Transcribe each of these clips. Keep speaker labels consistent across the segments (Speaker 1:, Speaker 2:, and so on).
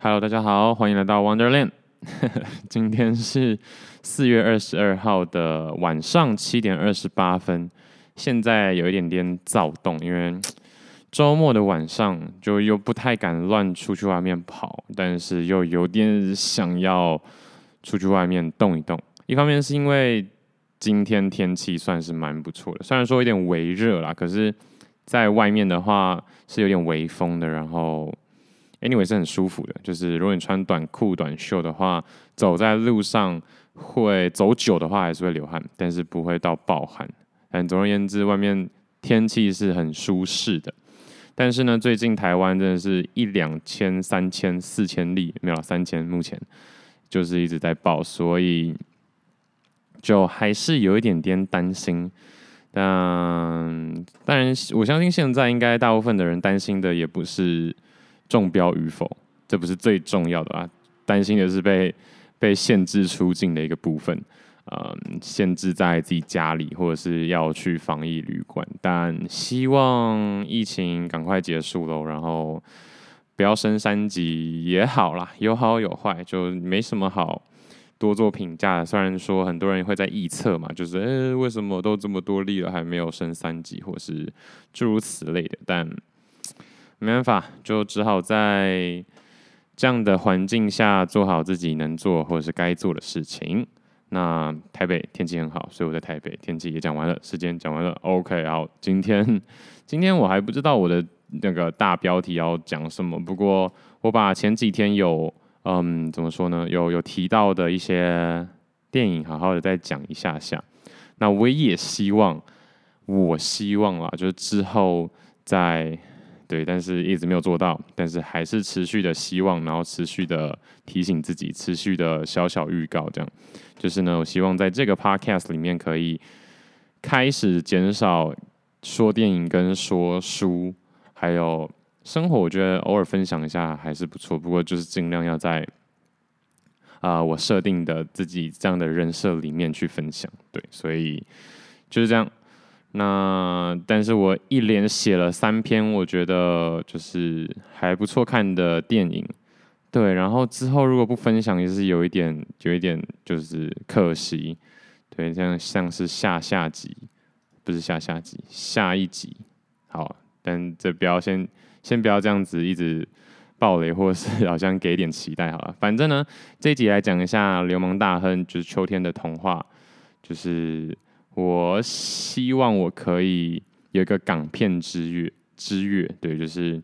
Speaker 1: Hello，大家好，欢迎来到 Wonderland。今天是四月二十二号的晚上七点二十八分，现在有一点点躁动，因为周末的晚上就又不太敢乱出去外面跑，但是又有点想要出去外面动一动。一方面是因为今天天气算是蛮不错的，虽然说有点微热啦，可是在外面的话是有点微风的，然后。Anyway 是很舒服的，就是如果你穿短裤短袖的话，走在路上会走久的话还是会流汗，但是不会到爆汗。但总而言之，外面天气是很舒适的。但是呢，最近台湾真的是一两千、三千、四千例，没有三千，目前就是一直在爆，所以就还是有一点点担心。但当然，我相信现在应该大部分的人担心的也不是。中标与否，这不是最重要的啊。担心的是被被限制出境的一个部分，嗯，限制在自己家里，或者是要去防疫旅馆。但希望疫情赶快结束喽，然后不要升三级也好啦，有好有坏，就没什么好多做评价。虽然说很多人会在臆测嘛，就是诶、为什么都这么多例了，还没有升三级，或是诸如此类的，但。没办法，就只好在这样的环境下做好自己能做或者是该做的事情。那台北天气很好，所以我在台北天气也讲完了，时间讲完了。OK，好，今天 今天我还不知道我的那个大标题要讲什么，不过我把前几天有嗯怎么说呢，有有提到的一些电影，好好的再讲一下下。那我也希望，我希望啦，就是之后在。对，但是一直没有做到，但是还是持续的希望，然后持续的提醒自己，持续的小小预告，这样就是呢，我希望在这个 podcast 里面可以开始减少说电影跟说书，还有生活，我觉得偶尔分享一下还是不错，不过就是尽量要在啊、我设定的自己这样的人设里面去分享，对，所以就是这样。那但是我一连写了三篇，我觉得就是还不错看的电影，对。然后之后如果不分享，也是有一点，有一点就是可惜，对。像像是下下集，不是下下集，下一集。好，但这不要先先不要这样子一直爆雷，或是好像给点期待好了。反正呢，这一集来讲一下《流氓大亨》，就是秋天的童话，就是。我希望我可以有一个港片之月之月，对，就是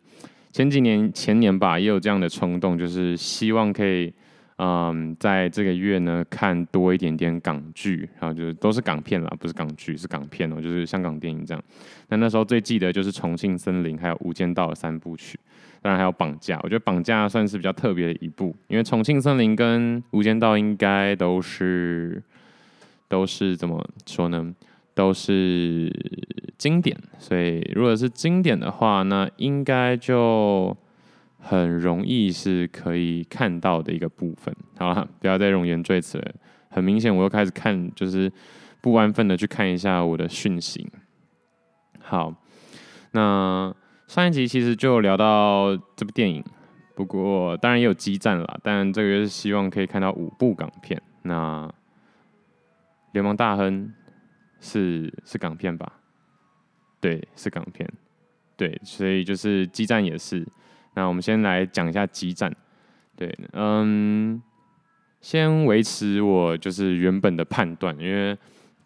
Speaker 1: 前几年前年吧，也有这样的冲动，就是希望可以，嗯，在这个月呢看多一点点港剧，然后就是都是港片啦，不是港剧，是港片哦，就是香港电影这样。那那时候最记得就是《重庆森林》还有《无间道》三部曲，当然还有《绑架》，我觉得《绑架》算是比较特别的一部，因为《重庆森林》跟《无间道》应该都是。都是怎么说呢？都是经典，所以如果是经典的话，那应该就很容易是可以看到的一个部分。好了，不要再冗言赘词了。很明显，我又开始看，就是不安分的去看一下我的讯息。好，那上一集其实就聊到这部电影，不过当然也有激战了，但这个月是希望可以看到五部港片。那流氓大亨是是港片吧？对，是港片。对，所以就是激战也是。那我们先来讲一下激战。对，嗯，先维持我就是原本的判断，因为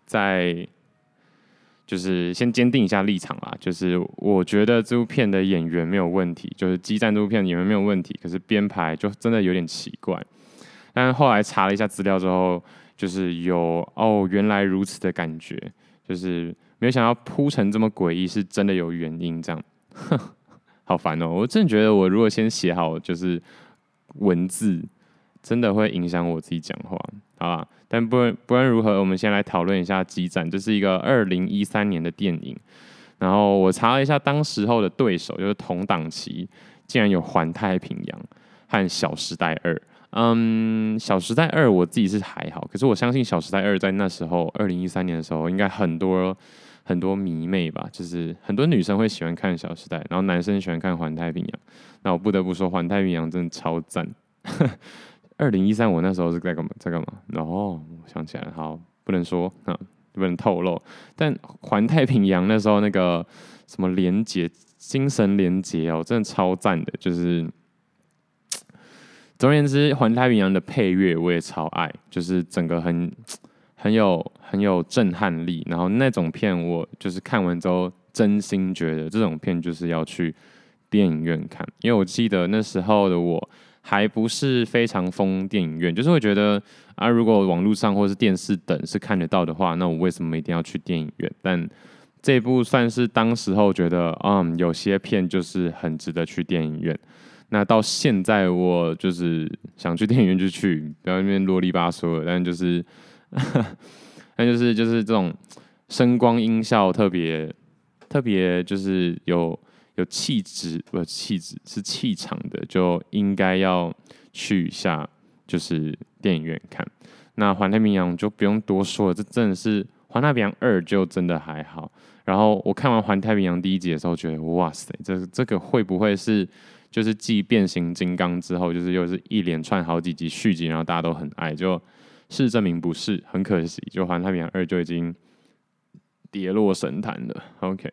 Speaker 1: 在就是先坚定一下立场啦。就是我觉得这部片的演员没有问题，就是激战这部片演员没有问题，可是编排就真的有点奇怪。但后来查了一下资料之后。就是有哦，原来如此的感觉，就是没有想到铺成这么诡异，是真的有原因这样，哼，好烦哦！我真的觉得，我如果先写好就是文字，真的会影响我自己讲话，好吧？但不论不论如何，我们先来讨论一下《激战》，这是一个二零一三年的电影。然后我查了一下，当时候的对手就是同档期，竟然有《环太平洋》和《小时代二》。嗯，《小时代二》我自己是还好，可是我相信《小时代二》在那时候，二零一三年的时候，应该很多很多迷妹吧，就是很多女生会喜欢看《小时代》，然后男生喜欢看《环太平洋》。那我不得不说，《环太平洋》真的超赞。二零一三，我那时候是在干嘛？在干嘛？然后我想起来了，好，不能说啊，不能透露。但《环太平洋》那时候那个什么连接，精神连接哦，真的超赞的。就是总而言之，《环太平洋》的配乐我也超爱，就是整个很 很有。很有震撼力，然后那种片我就是看完之后，真心觉得这种片就是要去电影院看，因为我记得那时候的我还不是非常疯电影院，就是会觉得啊，如果网络上或是电视等是看得到的话，那我为什么一定要去电影院？但这部算是当时候觉得，嗯，有些片就是很值得去电影院。那到现在我就是想去电影院就去，不要那边啰里吧嗦的，但就是。但就是就是这种声光音效特别特别就是有有气质，不是气质是气场的，就应该要去一下就是电影院看。那环太平洋就不用多说了，这真的是环太平洋二就真的还好。然后我看完环太平洋第一集的时候，觉得哇塞，这这个会不会是就是继变形金刚之后，就是又是一连串好几集续集，然后大家都很爱就。事实证明不是，很可惜，就《环太平洋二》就已经跌落神坛了。OK，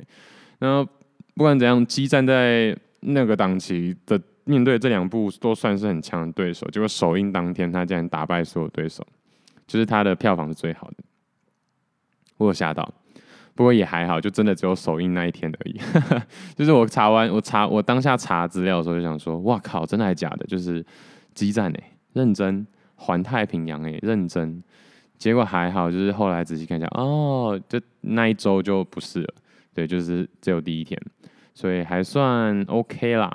Speaker 1: 那不管怎样，激战在那个档期的面对这两部都算是很强的对手，结果首映当天他竟然打败所有对手，就是他的票房是最好的。我有吓到，不过也还好，就真的只有首映那一天而已。就是我查完，我查我当下查资料的时候就想说，哇靠，真的还假的？就是激战哎、欸，认真。环太平洋诶、欸，认真，结果还好，就是后来仔细看一下，哦，就那一周就不是了，对，就是只有第一天，所以还算 OK 啦。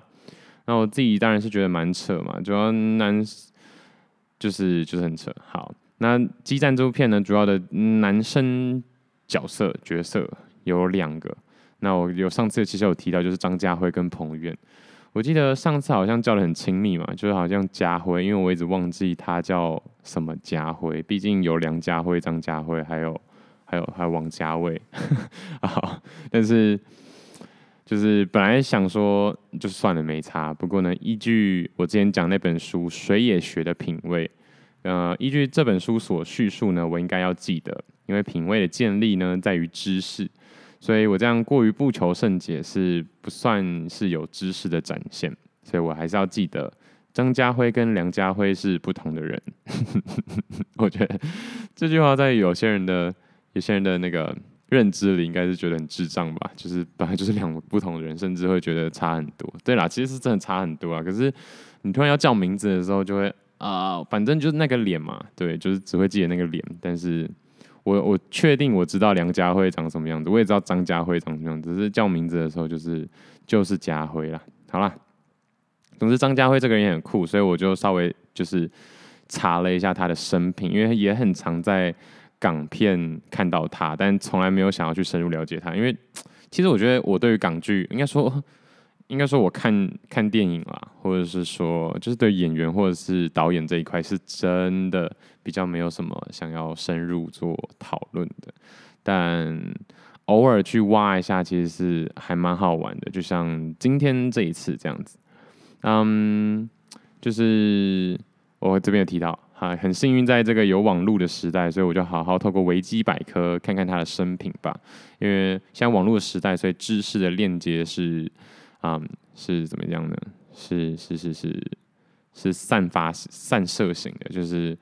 Speaker 1: 那我自己当然是觉得蛮扯嘛，主要男就是就是很扯。好，那激战这部片呢，主要的男生角色角色有两个，那我有上次其实有提到，就是张家辉跟彭于晏。我记得上次好像叫得很亲密嘛，就是好像家辉，因为我一直忘记他叫什么家辉，毕竟有梁家辉、张家辉，还有还有还有王家卫 啊。但是就是本来想说就算了没差，不过呢，依据我之前讲那本书《水也学的品味》，呃，依据这本书所叙述呢，我应该要记得，因为品味的建立呢，在于知识。所以我这样过于不求甚解是不算是有知识的展现，所以我还是要记得张家辉跟梁家辉是不同的人。我觉得这句话在有些人的有些人的那个认知里，应该是觉得很智障吧？就是本来就是两个不同的人，甚至会觉得差很多。对啦，其实是真的差很多啊。可是你突然要叫名字的时候，就会啊、反正就是那个脸嘛，对，就是只会记得那个脸，但是。我我确定我知道梁家辉长什么样子，我也知道张家辉长什么样子，只是叫名字的时候就是就是家辉啦。好啦，总之张家辉这个人也很酷，所以我就稍微就是查了一下他的生平，因为也很常在港片看到他，但从来没有想要去深入了解他，因为其实我觉得我对于港剧应该说。应该说，我看看电影啦，或者是说，就是对演员或者是导演这一块，是真的比较没有什么想要深入做讨论的。但偶尔去挖一下，其实是还蛮好玩的。就像今天这一次这样子，嗯，就是我这边有提到，哈，很幸运在这个有网络的时代，所以我就好好透过维基百科看看他的生平吧。因为像网络时代，所以知识的链接是。啊、是怎么样呢？是是是是是散发散射型的，就是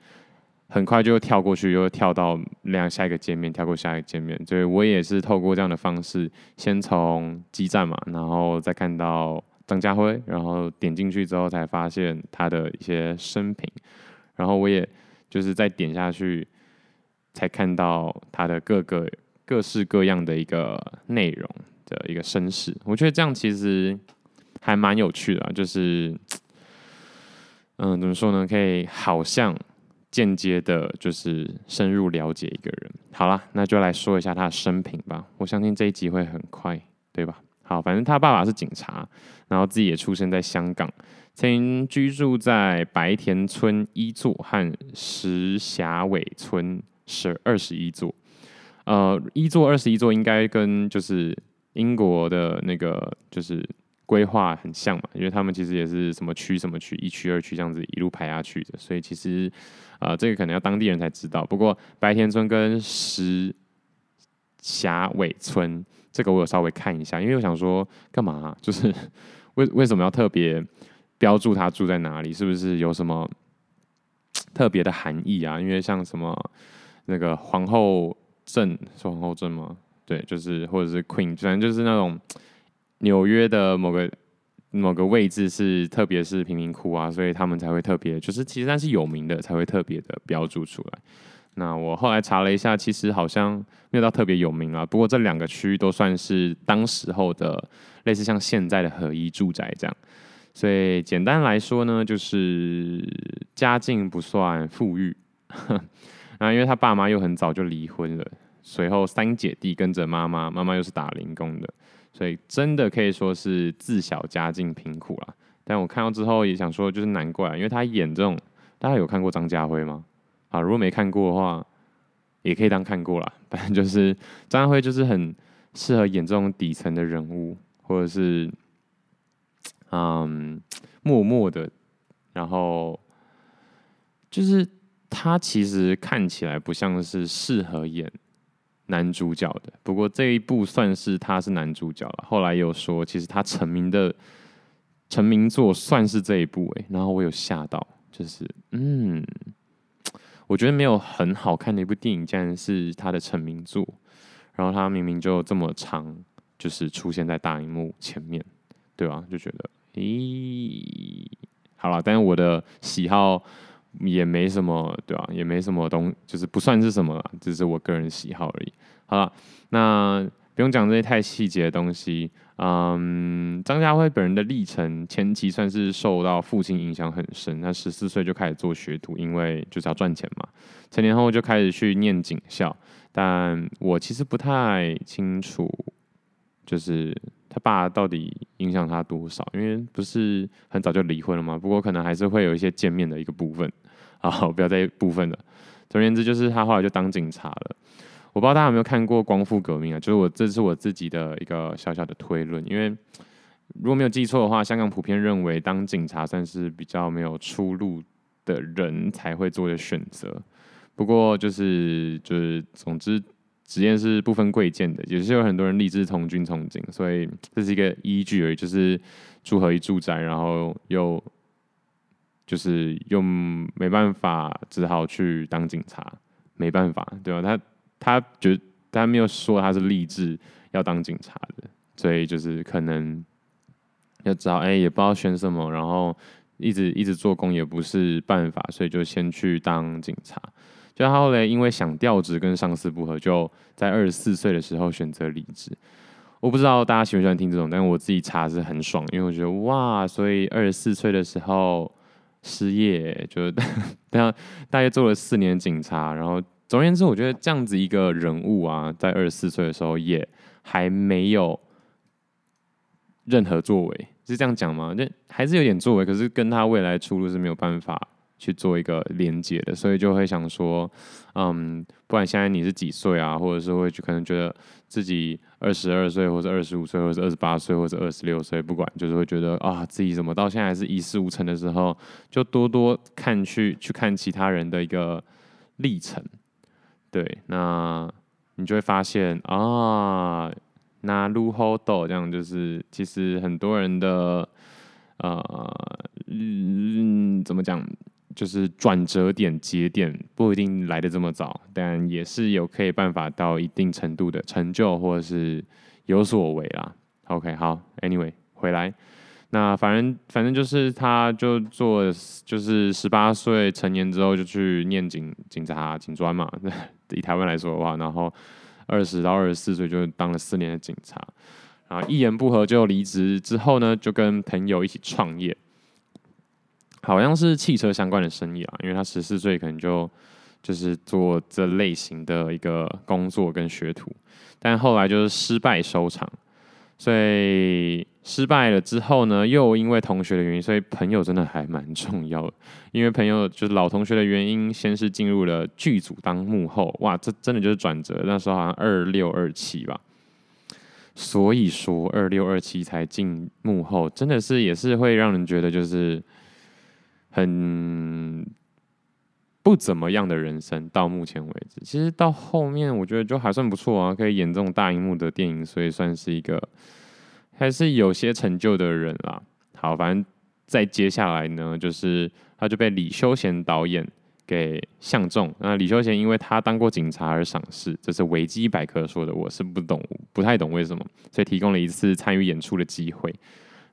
Speaker 1: 很快就跳过去，又跳到另下一个界面，跳过下一个界面。所以我也是透过这样的方式，先从基站嘛，然后再看到张家辉，然后点进去之后才发现他的一些生平，然后我也就是再点下去，才看到他的各个各式各样的一个内容。的一个身世，我觉得这样其实还蛮有趣的啊，就是，嗯，怎么说呢？可以好像间接的，就是深入了解一个人。好了，那就来说一下他的生平吧。我相信这一集会很快，对吧？好，反正他爸爸是警察，然后自己也出生在香港，曾居住在白田村一座和石峡尾村十二十一座。呃，一座二十一座应该跟就是英国的那个就是规划很像嘛，因为他们其实也是什么区什么区，一区二区这样子一路排下去的，所以其实呃这个可能要当地人才知道。不过白田村跟石峡尾村这个我有稍微看一下，因为我想说干嘛，就是为为什么要特别标注他住在哪里，是不是有什么特别的含义啊？因为像什么那个皇后。镇是皇后镇吗？对，就是或者是 Queen，反正就是那种纽约的某个某个位置是，特别是贫民窟啊，所以他们才会特别，就是其实那是有名的，才会特别的标注出来。那我后来查了一下，其实好像没有到特别有名啊。不过这两个区域都算是当时候的类似像现在的合一住宅这样。所以简单来说呢，就是家境不算富裕。那因为他爸妈又很早就离婚了，随后三姐弟跟着妈妈，妈妈又是打零工的，所以真的可以说是自小家境贫苦了。但我看到之后也想说，就是难怪，因为他演这种，大家有看过张家辉吗？啊，如果没看过的话，也可以当看过啦。反正就是张家辉就是很适合演这种底层的人物，或者是嗯默默的，然后就是。他其实看起来不像是适合演男主角的，不过这一部算是他是男主角了。后来有说，其实他成名的成名作算是这一部诶，然后我有吓到，就是嗯，我觉得没有很好看的一部电影，竟然是他的成名作。然后他明明就这么长，就是出现在大荧幕前面，对吧？就觉得咦，好了，但是我的喜好。也没什么，对吧、啊？也没什么东，就是不算是什么，只是我个人喜好而已。好了，那不用讲这些太细节的东西。嗯，张家辉本人的历程，前期算是受到父亲影响很深。他十四岁就开始做学徒，因为就是要赚钱嘛。成年后就开始去念警校，但我其实不太清楚，就是。他爸到底影响他多少？因为不是很早就离婚了吗？不过可能还是会有一些见面的一个部分。好，不要再部分了。总而言之，就是他后来就当警察了。我不知道大家有没有看过《光复革命》啊？就是我这是我自己的一个小小的推论。因为如果没有记错的话，香港普遍认为当警察算是比较没有出路的人才会做的选择。不过就是就是总之。实验是不分贵贱的，也是有很多人立志从军从警，所以这是一个依据而已。就是住合一住宅，然后又就是又没办法，只好去当警察，没办法，对吧？他他觉他没有说他是立志要当警察的，所以就是可能要知道，哎，也不知道选什么，然后一直一直做工也不是办法，所以就先去当警察。就他后来因为想调职跟上司不合，就在二十四岁的时候选择离职。我不知道大家喜不喜欢听这种，但我自己查是很爽，因为我觉得哇，所以二十四岁的时候失业，就 大大约做了四年警察。然后总而言之，我觉得这样子一个人物啊，在二十四岁的时候也还没有任何作为，是这样讲吗？那还是有点作为，可是跟他未来出路是没有办法。去做一个连接的，所以就会想说，嗯，不管现在你是几岁啊，或者是会去可能觉得自己二十二岁，或者二十五岁，或者二十八岁，或者二十六岁，不管，就是会觉得啊，自己怎么到现在还是一事无成的时候，就多多看去去看其他人的一个历程，对，那你就会发现啊，那如何都这样，就是其实很多人的呃，嗯，怎么讲？就是转折点、节点不一定来得这么早，但也是有可以办法到一定程度的成就，或者是有所为啦。OK，好，Anyway，回来，那反正反正就是他就做，就是十八岁成年之后就去念警警察警专嘛，以台湾来说的话，然后二十到二十四岁就当了四年的警察，然后一言不合就离职，之后呢就跟朋友一起创业。好像是汽车相关的生意啊，因为他十四岁可能就就是做这类型的一个工作跟学徒，但后来就是失败收场，所以失败了之后呢，又因为同学的原因，所以朋友真的还蛮重要的。因为朋友就是老同学的原因，先是进入了剧组当幕后，哇，这真的就是转折。那时候好像二六二七吧，所以说二六二七才进幕后，真的是也是会让人觉得就是很不怎么样的人生。到目前为止，其实到后面我觉得就还算不错啊，可以演这种大荧幕的电影，所以算是一个。还是有些成就的人啦。好，反正再接下来呢，就是他就被李修贤导演给相中。那李修贤因为他当过警察而赏识，这是维基百科说的，我是不懂，不太懂为什么，所以提供了一次参与演出的机会。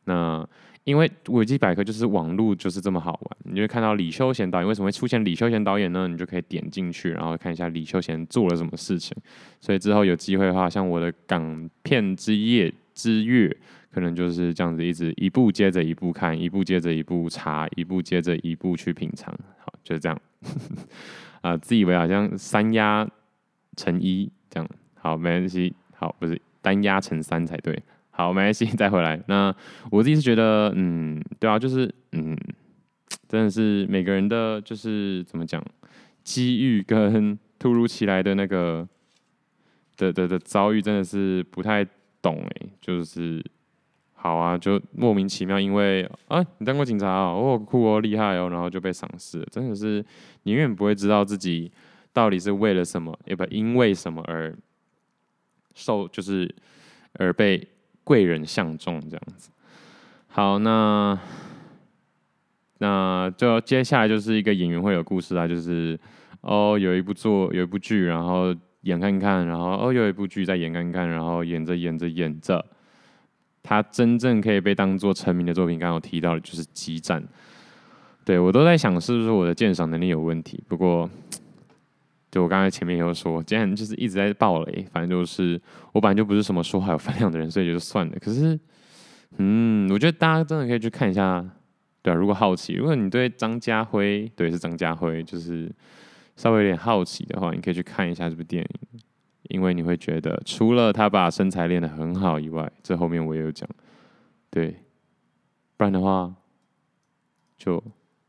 Speaker 1: 那因为维基百科就是网络就是这么好玩，你就会看到李修贤导演为什么会出现李修贤导演呢？你就可以点进去，然后看一下李修贤做了什么事情。所以之后有机会的话，像我的港片之夜。之月可能就是这样子，一直一部接着一部看，一部接着一部查，一部接着一部去品尝。好，就是这样。啊、自以为好像三压成一这样，好，没关系。好，不是单压成三才对。好，没关系，再回来。那我自己是觉得，嗯，对啊，就是嗯，真的是每个人的就是怎么讲，机遇跟突如其来的那个的的的遭遇，真的是不太。懂哎，就是好啊，就莫名其妙，因为啊，你当过警察哦，哦酷哦，厉害哦，然后就被赏识，真的是你永远不会知道自己到底是为了什么，也不因为什么而受，就是而被贵人相中这样子。好，那那就接下来就是一个演员会有故事啊，就是哦，有一部作，有一部剧，然后。演看看，然后哦，有一部剧在演看看，然后演着演着演着，他真正可以被当做成名的作品，刚刚有提到的就是《激战》。对，我都在想是不是我的鉴赏能力有问题。不过，就我刚才前面也有说，既然就是一直在爆雷，反正就是我本来就不是什么说话有分量的人，所以就算了。可是，嗯，我觉得大家真的可以去看一下，对啊，如果好奇，如果你对张家辉，对，是张家辉，就是。稍微有点好奇的话，你可以去看一下这部电影，因为你会觉得除了他把身材练得很好以外，这后面我也有讲，对，不然的话，就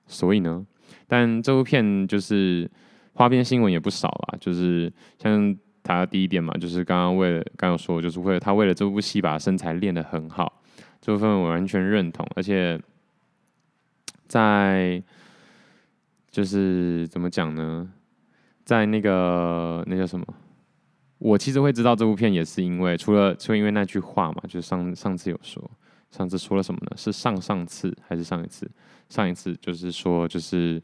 Speaker 1: 所以呢，但这部片就是花边新闻也不少啦，就是像他第一点嘛，就是刚刚为了刚刚说，就是为了他为了这部戏把身材练得很好，这部分我完全认同，而且在就是怎么讲呢？在那个那叫什么？我其实会知道这部片，也是因为除了就因为那句话嘛，就是上上次有说，上次说了什么呢？是上上次还是上一次？上一次就是说，就是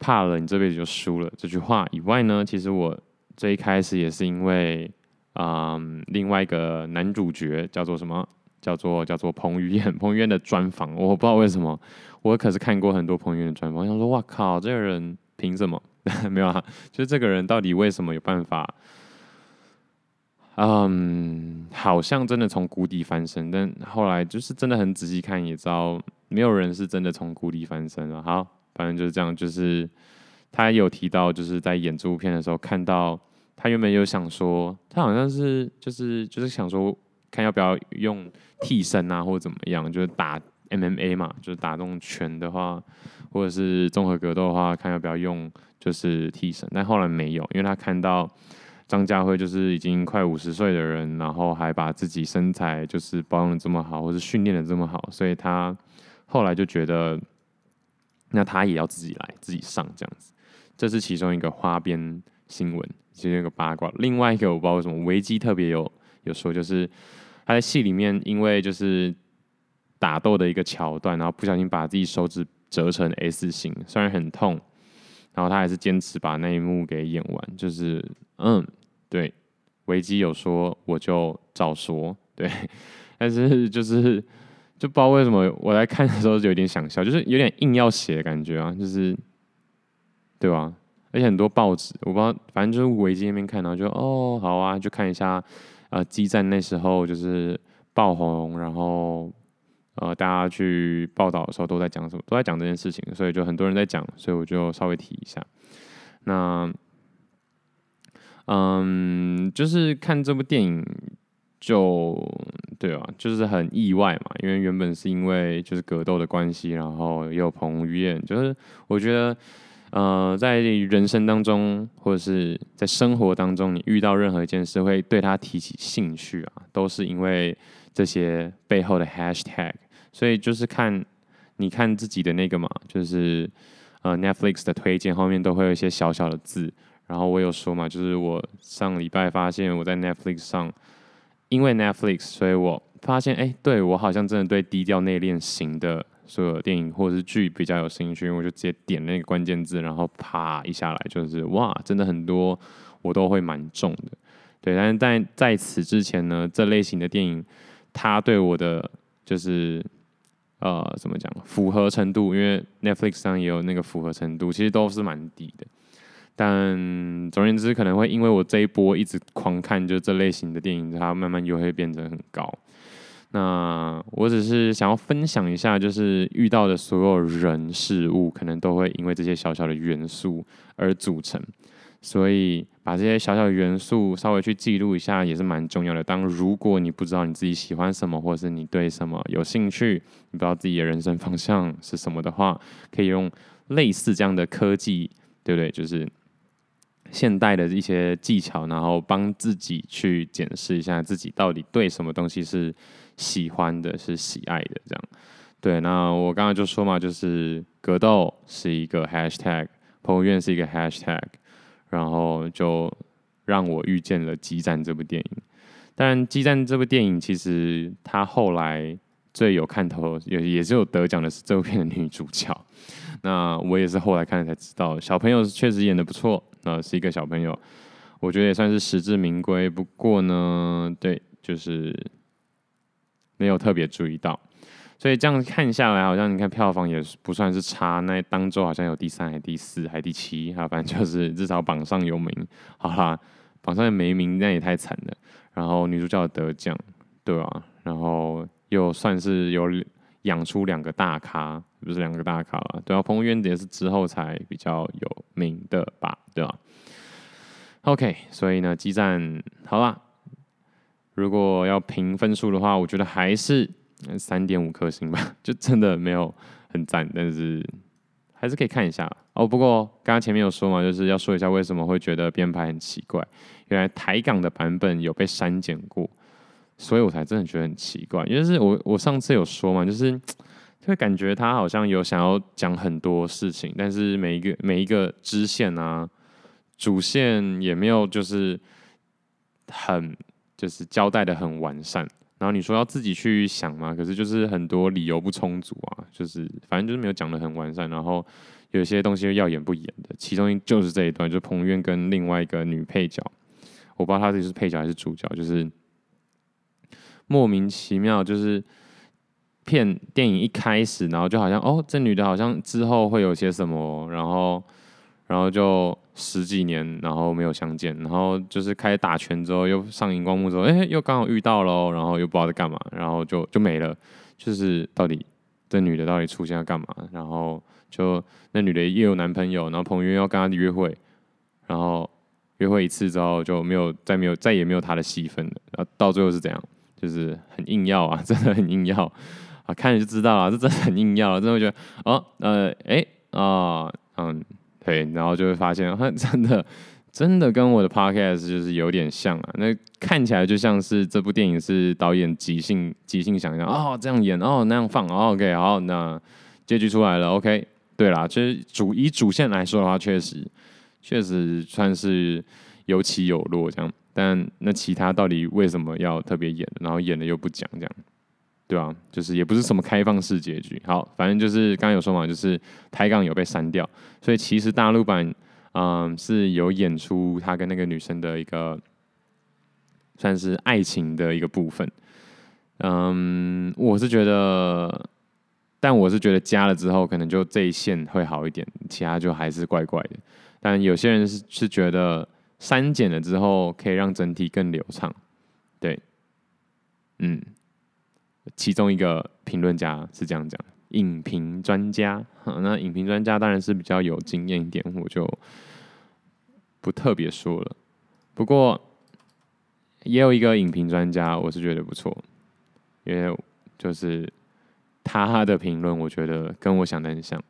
Speaker 1: 怕了你这辈子就输了这句话以外呢，其实我最一开始也是因为，嗯，另外一个男主角叫做什么？叫做叫做彭于晏，彭于晏的专访，我不知道为什么，我可是看过很多彭于晏的专访，我想说，哇靠，这个人凭什么？没有啊，就是这个人到底为什么有办法？嗯，好像真的从谷底翻身，但后来就是真的很仔细看也知道，没有人是真的从谷底翻身了。好，反正就是这样，就是他有提到，就是在演这部片的时候，看到他原本有想说，他好像是就是就是想说，看要不要用替身啊，或者怎么样，就是打 MMA 嘛，就是打这种拳的话，或者是综合格斗的话，看要不要用。就是替身，但后来没有，因为他看到张家辉就是已经快五十岁的人，然后还把自己身材就是保养的这么好，或是训练的这么好，所以他后来就觉得，那他也要自己来，自己上这样子。这是其中一个花边新闻，其中一个八卦。另外一个我不知道为什么，维基特别有有说，就是他在戏里面因为就是打斗的一个桥段，然后不小心把自己手指折成 S 型，虽然很痛。然后他还是坚持把那一幕给演完，就是嗯，对，维基有说我就照说，对，但是就是就不知道为什么我在看的时候就有点想笑，就是有点硬要写的感觉啊，就是对吧？而且很多报纸我不知道，反正就是维基那边看到就哦好啊，就看一下呃，激战那时候就是爆红，然后。呃，大家去报道的时候都在讲什么？都在讲这件事情，所以就很多人在讲，所以我就稍微提一下。那，嗯，就是看这部电影，就对啊，就是很意外嘛，因为原本是因为就是格斗的关系，然后也有彭于晏，就是我觉得，呃，在人生当中或者是在生活当中，你遇到任何一件事会对他提起兴趣啊，都是因为这些背后的 hashtag，所以就是看你看自己的那个嘛，就是呃 Netflix 的推荐后面都会有一些小小的字，然后我有说嘛，就是我上礼拜发现我在 Netflix 上。因为 Netflix，所以我发现，哎，对，我好像真的对低调内敛型的所有电影或者是剧比较有兴趣，我就直接点那个关键字，然后啪一下来就是哇，真的很多我都会蛮中的，对。但是在在此之前呢，这类型的电影，它对我的就是呃怎么讲，符合程度，因为 Netflix 上也有那个符合程度，其实都是蛮低的。但总而言之，可能会因为我这一波一直狂看，就这类型的电影，它慢慢就会变得很高。那我只是想要分享一下，就是遇到的所有人事物，可能都会因为这些小小的元素而组成。所以把这些小小的元素稍微去记录一下，也是蛮重要的。当如果你不知道你自己喜欢什么，或者是你对什么有兴趣，你不知道自己的人生方向是什么的话，可以用类似这样的科技，对不对？就是。现代的一些技巧，然后帮自己去检视一下自己到底对什么东西是喜欢的，是喜爱的，这样。对，那我刚刚就说嘛，就是格斗是一个 hashtag，彭于晏是一个 hashtag，然后就让我遇见了《激战》这部电影。当然，《激战》这部电影其实它后来最有看头，也也是有得奖的是这部片的女主角。那我也是后来看了才知道，小朋友确实演的不错。呃，是一个小朋友，我觉得也算是实至名归。不过呢，对，就是没有特别注意到，所以这样看下来，好像你看票房也不算是差。那当周好像有第三、还第四、还第七，哈，反正就是至少榜上有名。好啦，榜上没名那也太惨了。然后女主角得奖，对吧、啊？然后又算是有养出两个大咖。不是两个大咖了，对啊，彭于晏也是之后才比较有名的吧，对吧？OK，所以呢，激战好啦，如果要评分数的话，我觉得还是三点五颗星吧，就真的没有很赞，但是还是可以看一下哦。不过刚刚前面有说嘛，就是要说一下为什么会觉得编排很奇怪，原来台港的版本有被删减过，所以我才真的觉得很奇怪。因为是我我上次有说嘛，就是。就会感觉他好像有想要讲很多事情，但是每一个每一个支线啊，主线也没有就是很就是交代的很完善。然后你说要自己去想嘛，可是就是很多理由不充足啊，就是反正就是没有讲的很完善。然后有些东西要演不演的，其中就是这一段，就彭于晏跟另外一个女配角，我不知道她自己是配角还是主角，就是莫名其妙就是。片电影一开始，然后就好像哦，这女的好像之后会有些什么，然后，然后就十几年，然后没有相见，然后就是开始打拳之后，又上荧光幕之后，哎，又刚好遇到了，然后又不知道在干嘛，然后就就没了，就是到底这女的到底出现要干嘛？然后就那女的也有男朋友，然后彭于晏要跟她约会，然后约会一次之后就没有再没有再也没有她的戏份了，然后到最后是怎样？就是很硬要啊，真的很硬要。看你就知道了，这真的很硬要，真的会觉得哦，呃，哎，啊，嗯，对，然后就会发现，真的，真的跟我的 podcast 就是有点像啊。那看起来就像是这部电影是导演即兴即兴想象，哦，这样演，哦，那样放，哦，OK，好，那结局出来了，OK，对啦，其实主以主线来说的话，确实确实算是有起有落这样，但那其他到底为什么要特别演，然后演了又不讲这样？对啊，就是也不是什么开放式结局。好，反正就是刚刚有说嘛，就是台港有被删掉，所以其实大陆版嗯是有演出他跟那个女生的一个算是爱情的一个部分。嗯，我是觉得，但我是觉得加了之后，可能就这一线会好一点，其他就还是怪怪的。但有些人是是觉得删减了之后可以让整体更流畅。对，嗯。其中一个评论家是这样讲，影评专家，那影评专家当然是比较有经验一点，我就不特别说了。不过，也有一个影评专家，我是觉得不错，因为就是他的评论，我觉得跟我想的很像。《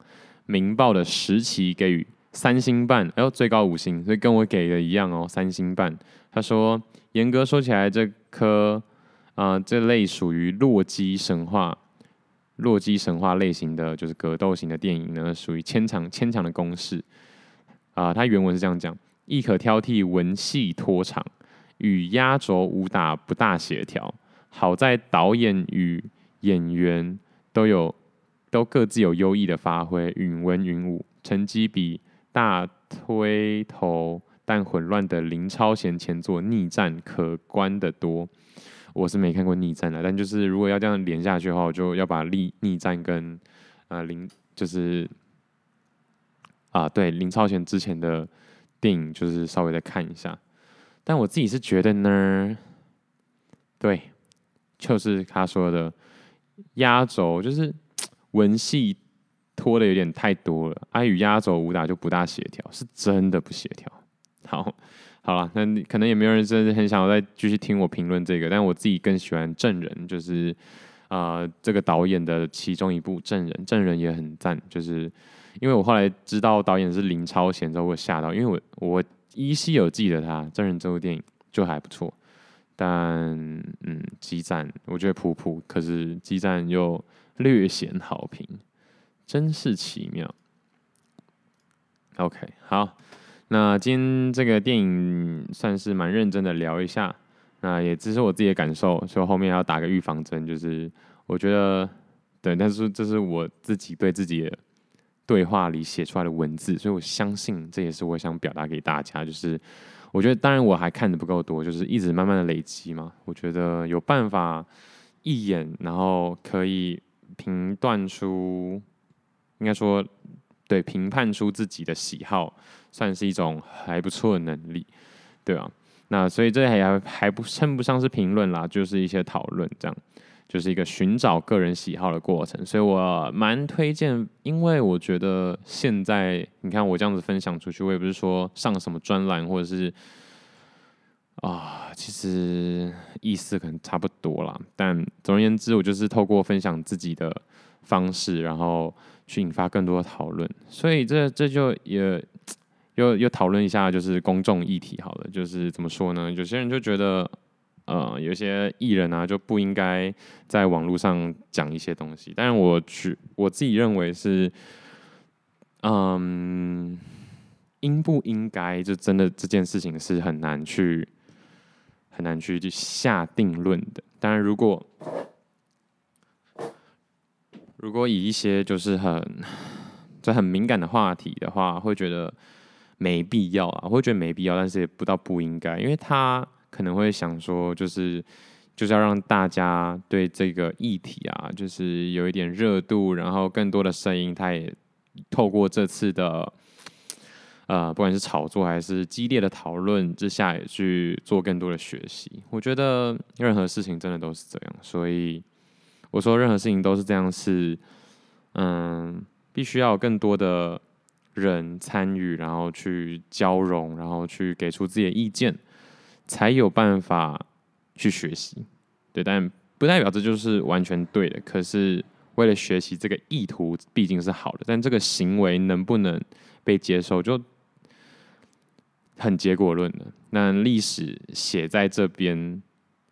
Speaker 1: 明报》的时期给予三星半，哎呦，最高五星，所以跟我给的一样哦，三星半。他说，严格说起来，这颗啊，这类属于洛基神话、洛基神话类型的，就是格斗型的电影呢，属于牵强牵强的攻势啊。他原文是这样讲：亦可挑剔文戏拖长。与压轴武打不大协调，好在导演与演员都有都各自有优异的发挥，允文允武，成绩比大推头但混乱的林超贤前作《逆战》可观得多。我是没看过《逆战》的，但就是如果要这样连下去的话，我就要把《逆逆战》跟呃林就是啊对林超贤之前的电影就是稍微再看一下。但我自己是觉得呢，对，就是他说的压轴，就是 文戏拖的有点太多了，啊，与压轴武打就不大协调，是真的不协调。好，好了，那可能也没有人真的很想要再继续听我评论这个，但我自己更喜欢证人，就是啊、这个导演的其中一部证人，证人也很赞，就是因为我后来知道导演是林超贤之后，我吓到，因为我我。依稀有记得他，证人这部电影就还不错，但嗯，激战我觉得普普，可是激战又略显好评，真是奇妙。OK，好，那今天这个电影算是蛮认真的聊一下，那也只是我自己的感受，所以后面要打个预防针，就是我觉得对，但是这是我自己对自己的。对话里写出来的文字，所以我相信这也是我想表达给大家。就是我觉得，当然我还看的不够多，就是一直慢慢的累积嘛。我觉得有办法一眼，然后可以评断出，应该说对评判出自己的喜好，算是一种还不错的能力，对吧？那所以这还还不称不上是评论啦，就是一些讨论这样。就是一个寻找个人喜好的过程，所以我蛮推荐，因为我觉得现在你看我这样子分享出去，我也不是说上什么专栏或者是啊，其实意思可能差不多啦。但总而言之，我就是透过分享自己的方式，然后去引发更多的讨论。所以这这就也 又又讨论一下，就是公众议题好了，就是怎么说呢？有些人就觉得。呃，有些艺人啊，就不应该在网络上讲一些东西。但是我去我自己认为是，嗯，应不应该，就真的这件事情是很难去很难去去下定论的。当然，如果如果以一些就是很这很敏感的话题的话，会觉得没必要啊，会觉得没必要，但是也不到不应该，因为他。可能会想说，就是就是要让大家对这个议题啊，就是有一点热度，然后更多的声音，他也透过这次的呃，不管是炒作还是激烈的讨论之下，也去做更多的学习。我觉得任何事情真的都是这样，所以我说任何事情都是这样，是嗯，必须要有更多的人参与，然后去交融，然后去给出自己的意见。才有办法去学习，对，但不代表这就是完全对的。可是为了学习，这个意图毕竟是好的，但这个行为能不能被接受，就很结果论的。那历史写在这边，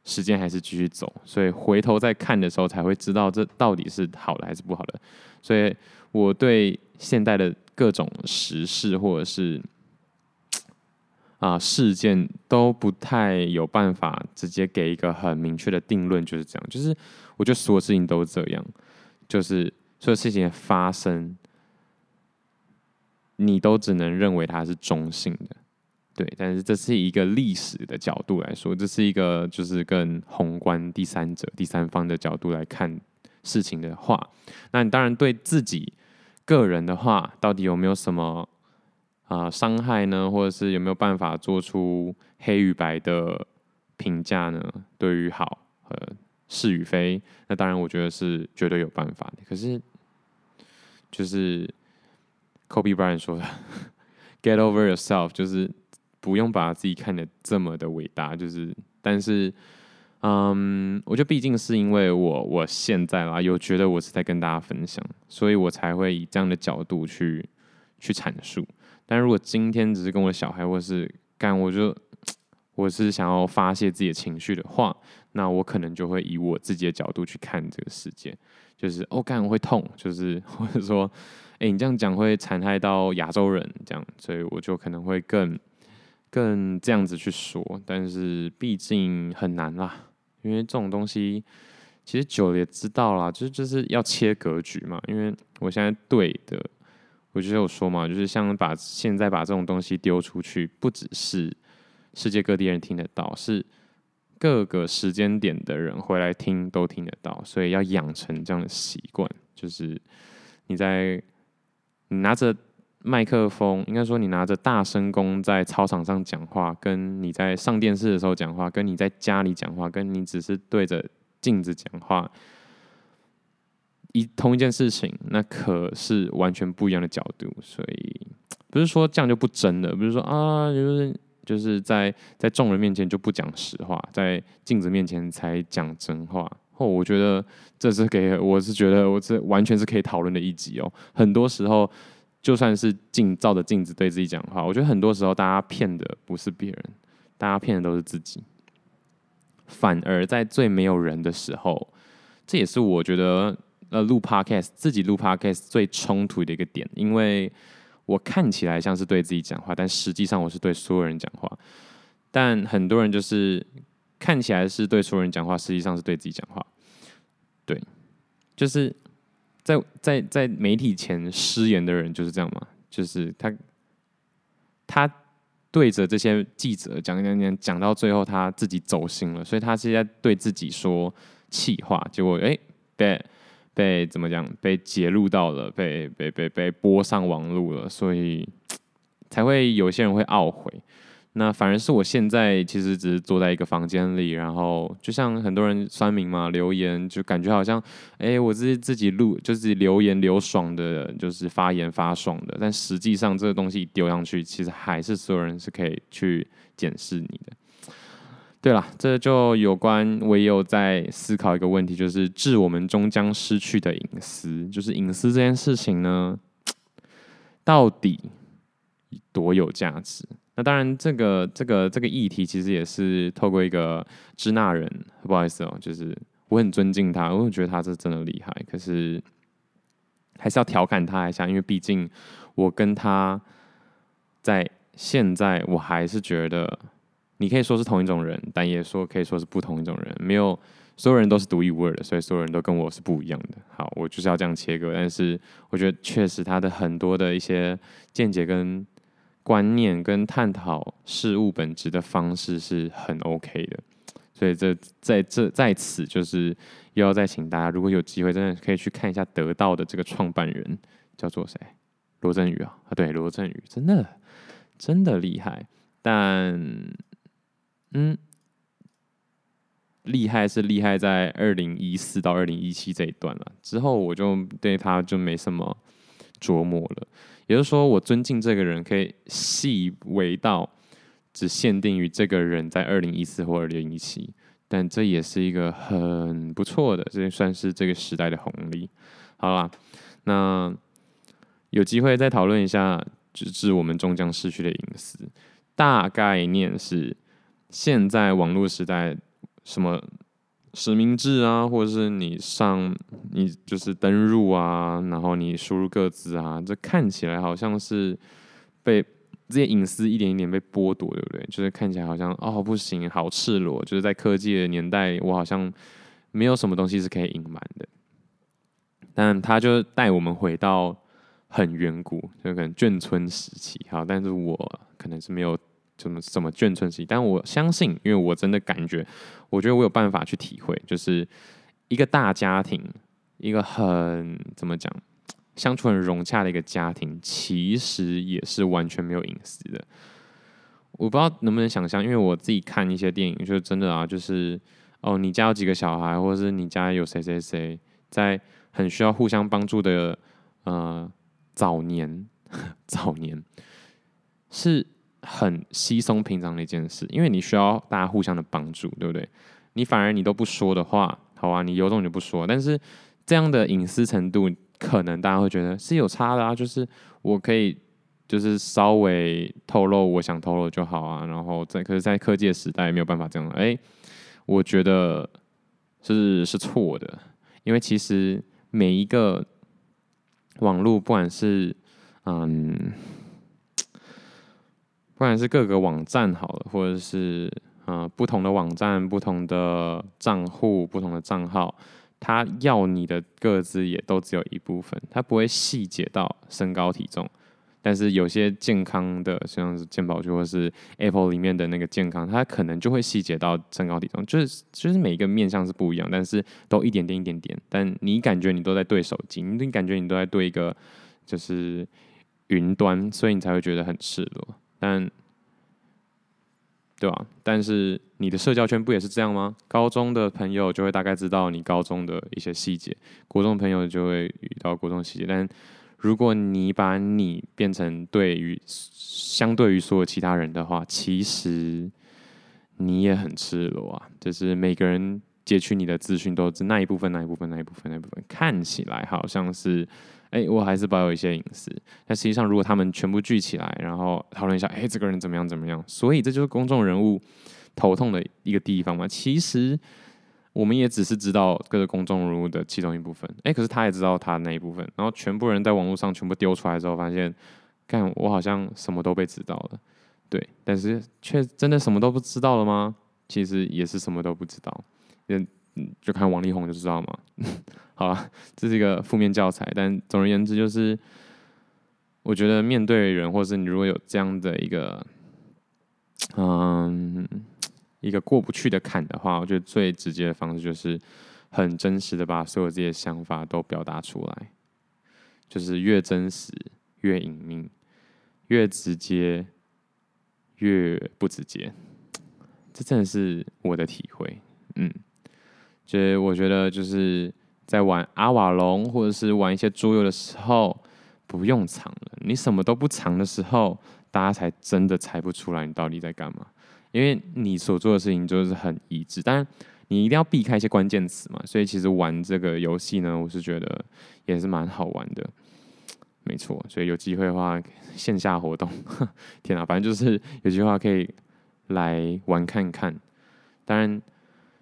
Speaker 1: 时间还是继续走，所以回头再看的时候，才会知道这到底是好的还是不好的。所以我对现代的各种时事或者是。啊，事件都不太有办法直接给一个很明确的定论，就是这样。就是我觉得所有事情都这样，就是所有事情的发生，你都只能认为它是中性的，对。但是这是一个历史的角度来说，这是一个就是更宏观、第三者、第三方的角度来看事情的话，那你当然对自己个人的话，到底有没有什么？啊，伤害呢，或者是有没有办法做出黑与白的评价呢？对于好和是与非，那当然我觉得是绝对有办法的。可是，就是 Kobe Bryant 说的 “Get over yourself”，就是不用把自己看得这么的伟大，就是，但是，嗯，我觉得毕竟是因为我我现在啦，有觉得我是在跟大家分享，所以我才会以这样的角度去去阐述。但如果今天只是跟我的小孩，或是干，我就我是想要发泄自己的情绪的话，那我可能就会以我自己的角度去看这个世界，就是哦干会痛，就是 或者说，哎、你这样讲会残害到亚洲人，这样，所以我就可能会更更这样子去说。但是毕竟很难啦，因为这种东西其实久了也知道啦，就是就是要切格局嘛。因为我现在对的。我就有说嘛，就是像把现在把这种东西丢出去，不只是世界各地人听得到，是各个时间点的人回来听都听得到，所以要养成这样的习惯，就是你在拿着麦克风，应该说你拿着大声公在操场上讲话，跟你在上电视的时候讲话，跟你在家里讲话，跟你只是对着镜子讲话。一同一件事情，那可是完全不一样的角度，所以不是说这样就不真的，不是说啊，就是就是在在众人面前就不讲实话，在镜子面前才讲真话。哦，我觉得这是给我是觉得我这完全是可以讨论的一集哦。很多时候，就算是镜照着镜子对自己讲话，我觉得很多时候大家骗的不是别人，大家骗的都是自己。反而在最没有人的时候，这也是我觉得。呃，录 podcast 自己录 podcast 最冲突的一个点，因为我看起来像是对自己讲话，但实际上我是对所有人讲话。但很多人就是看起来是对所有人讲话，实际上是对自己讲话。对，就是在在在媒体前失言的人就是这样嘛，就是他他对着这些记者讲讲讲，讲到最后他自己走心了，所以他是在对自己说气话，结果哎，被。被怎么讲？被揭露到了，被被被被播上网路了，所以才会有些人会懊悔。那反而是我现在其实只是坐在一个房间里，然后就像很多人酸民嘛留言，就感觉好像哎、我自己自己录就是留言留爽的，就是发言发爽的。但实际上这个东西丢上去，其实还是所有人是可以去检视你的。对了，这就有关我也有在思考一个问题，就是致我们终将失去的隐私，就是隐私这件事情呢，到底多有价值？那当然，这个这个这个议题其实也是透过一个支那人，不好意思哦，就是我很尊敬他，我觉得他是真的厉害，可是还是要调侃他一下，因为毕竟我跟他在现在，我还是觉得。你可以说是同一种人，但也说可以说是不同一种人。没有所有人都是独一无二的，所以所有人都跟我是不一样的。好，我就是要这样切割。但是我觉得确实他的很多的一些见解跟观念跟探讨事物本质的方式是很 OK 的。所以这在这在此就是又要再请大家，如果有机会，真的可以去看一下得到的这个创办人叫做谁？罗振宇啊，啊对，罗振宇真的真的厉害，但。嗯，厉害是厉害在二零一四到二零一七这一段了，之后我就对他就没什么琢磨了。也就是说，我尊敬这个人，可以细微到只限定于这个人在二零一四或二零一七，但这也是一个很不错的，这算是这个时代的红利。好啦，那有机会再讨论一下，直至我们终将失去的隐私，大概念是。现在网络时代，什么实名制啊，或者是你上你就是登入啊，然后你输入个资啊，这看起来好像是被这些隐私一点一点被剥夺，对不对？就是看起来好像哦不行，好赤裸。就是在科技的年代，我好像没有什么东西是可以隐瞒的。但他就带我们回到很远古，就可能眷村时期。好，但是我可能是没有。怎么怎么眷村时期？但我相信，因为我真的感觉，我觉得我有办法去体会，就是一个大家庭，一个很怎么讲，相处很融洽的一个家庭，其实也是完全没有隐私的。我不知道能不能想象，因为我自己看一些电影，就真的啊，就是哦，你家有几个小孩，或者是你家有谁谁谁，在很需要互相帮助的呃早年，早年是。很稀松平常的一件事，因为你需要大家互相的帮助，对不对？你反而你都不说的话，好啊，你有种你就不说。但是这样的隐私程度，可能大家会觉得是有差的啊，就是我可以就是稍微透露我想透露就好啊。然后在可是，在科技的时代没有办法这样。哎，我觉得是是错的，因为其实每一个网络，不管是嗯。不管是各个网站好了，或者是呃不同的网站、不同的账户、不同的账号，他要你的个资也都只有一部分，他不会细节到身高体重。但是有些健康的，像是健保局或是 Apple 里面的那个健康，它可能就会细节到身高体重，就是就是每一个面向是不一样，但是都一点点一点点。但你感觉你都在对手机，你感觉你都在对一个就是云端，所以你才会觉得很赤裸。但，对吧？但是你的社交圈不也是这样吗？高中的朋友就会大概知道你高中的一些细节，国中的朋友就会遇到国中细节。但如果你把你变成对于相对于所有其他人的话，其实你也很赤裸啊。就是每个人截取你的资讯都是那一部分，那一部分，那一部分，那一部分，看起来好像是。哎，我还是保有一些隐私。但实际上，如果他们全部聚起来，然后讨论一下，哎，这个人怎么样怎么样？所以这就是公众人物头痛的一个地方嘛。其实我们也只是知道各个公众人物的其中一部分。哎，可是他也知道他那一部分。然后全部人在网络上全部丢出来之后，发现，看我好像什么都被知道了。对，但是却真的什么都不知道了吗？其实也是什么都不知道。嗯。就看王力宏就知道嘛。好了，这是一个负面教材，但总而言之，就是我觉得面对人，或是你如果有这样的一个，嗯，一个过不去的坎的话，我觉得最直接的方式就是很真实的把所有这些想法都表达出来，就是越真实越隐秘，越直接越不直接，这真的是我的体会，嗯。所以我觉得就是在玩阿瓦隆或者是玩一些桌游的时候，不用藏了。你什么都不藏的时候，大家才真的猜不出来你到底在干嘛。因为你所做的事情就是很一致，但你一定要避开一些关键词嘛。所以其实玩这个游戏呢，我是觉得也是蛮好玩的。没错，所以有机会的话，线下活动，天啊，反正就是有机会的话可以来玩看看。当然。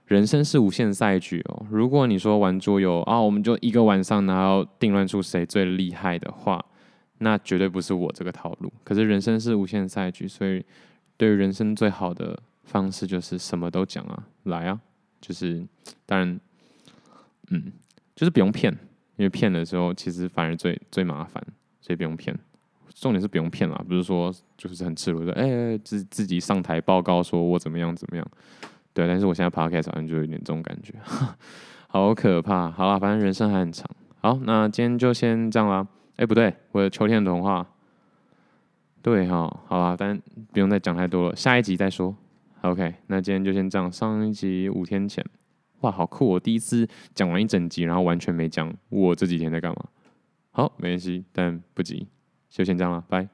Speaker 1: 人生是无限赛局哦。如果你说玩桌游啊，我们就一个晚上，然后定论出谁最厉害的话，那绝对不是我这个套路。可是人生是无限赛局，所以对于人生最好的方式就是什么都讲啊，来啊，就是当然，嗯，就是不用骗，因为骗的时候其实反而最最麻烦，所以不用骗。重点是不用骗啦，不是说就是很赤裸的，哎，自自己上台报告说我怎么样怎么样。对，但是我现在 podcast 好像就有点这种感觉，好可怕。好了，反正人生还很长。好，那今天就先这样啦。哎，不对，我的秋天的童话。对哈，好了，但不用再讲太多了，下一集再说。OK，那今天就先这样。上一集五天前，哇，好酷！我第一次讲完一整集，然后完全没讲我这几天在干嘛。好，没关系，但不急，就先这样了，拜。